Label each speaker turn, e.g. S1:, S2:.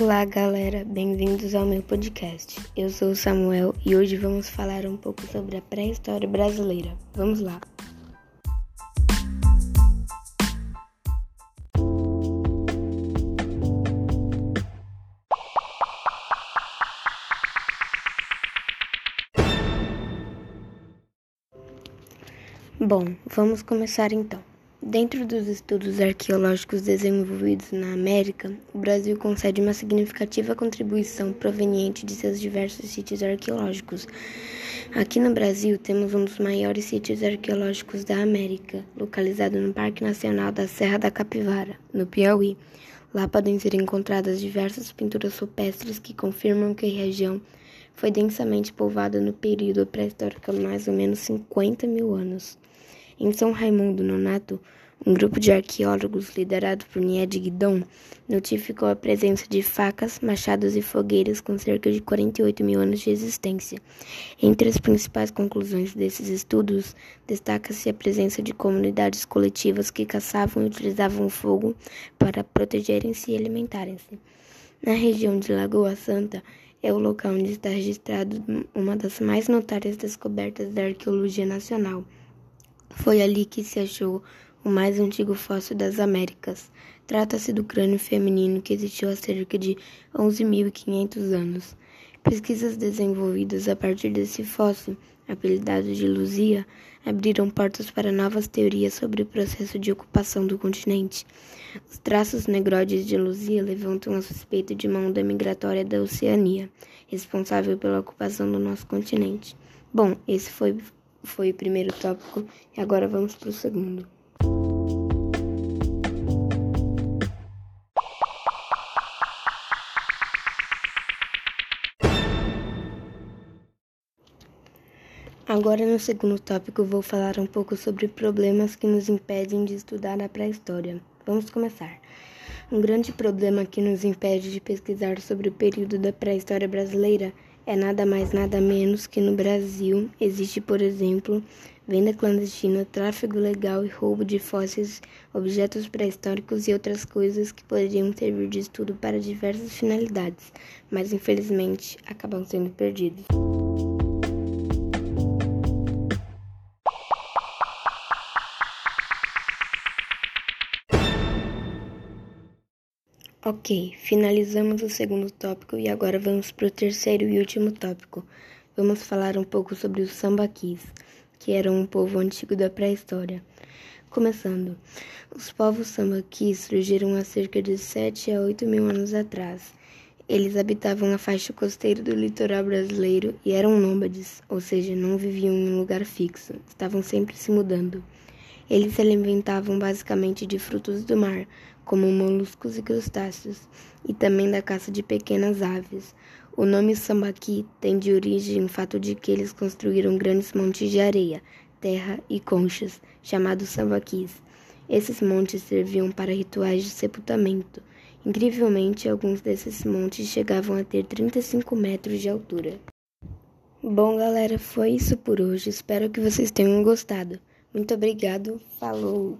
S1: Olá, galera, bem-vindos ao meu podcast. Eu sou o Samuel e hoje vamos falar um pouco sobre a pré-história brasileira. Vamos lá! Bom, vamos começar então. Dentro dos estudos arqueológicos desenvolvidos na América, o Brasil concede uma significativa contribuição proveniente de seus diversos sítios arqueológicos. Aqui no Brasil, temos um dos maiores sítios arqueológicos da América, localizado no Parque Nacional da Serra da Capivara, no Piauí. Lá podem ser encontradas diversas pinturas rupestres que confirmam que a região foi densamente povoada no período pré-histórico há mais ou menos 50 mil anos. Em São Raimundo Nonato, um grupo de arqueólogos liderado por Nied Guidon notificou a presença de facas, machados e fogueiras com cerca de 48 mil anos de existência. Entre as principais conclusões desses estudos, destaca-se a presença de comunidades coletivas que caçavam e utilizavam o fogo para protegerem-se e alimentarem-se. Na região de Lagoa Santa, é o local onde está registrado uma das mais notáveis descobertas da arqueologia nacional. Foi ali que se achou o mais antigo fóssil das Américas. Trata-se do crânio feminino que existiu há cerca de 11.500 anos. Pesquisas desenvolvidas a partir desse fóssil, apelidado de Luzia, abriram portas para novas teorias sobre o processo de ocupação do continente. Os traços negróides de Luzia levantam a suspeita de uma onda migratória da Oceania, responsável pela ocupação do nosso continente. Bom, esse foi foi o primeiro tópico e agora vamos para o segundo. Agora, no segundo tópico, vou falar um pouco sobre problemas que nos impedem de estudar a pré-história. Vamos começar. Um grande problema que nos impede de pesquisar sobre o período da pré-história brasileira nada mais nada menos que no Brasil existe, por exemplo, venda clandestina, tráfego legal e roubo de fósseis, objetos pré-históricos e outras coisas que poderiam servir de estudo para diversas finalidades, mas infelizmente acabam sendo perdidos. Ok, finalizamos o segundo tópico e agora vamos para o terceiro e último tópico. Vamos falar um pouco sobre os sambaquis, que eram um povo antigo da pré-história. Começando, os povos sambaquis surgiram há cerca de 7 a 8 mil anos atrás. Eles habitavam a faixa costeira do litoral brasileiro e eram nômades, ou seja, não viviam em um lugar fixo, estavam sempre se mudando. Eles se alimentavam basicamente de frutos do mar, como moluscos e crustáceos, e também da caça de pequenas aves. O nome sambaqui tem de origem o fato de que eles construíram grandes montes de areia, terra e conchas, chamados sambaquis. Esses montes serviam para rituais de sepultamento. Incrivelmente, alguns desses montes chegavam a ter 35 metros de altura. Bom, galera, foi isso por hoje. Espero que vocês tenham gostado. Muito obrigado. Falou!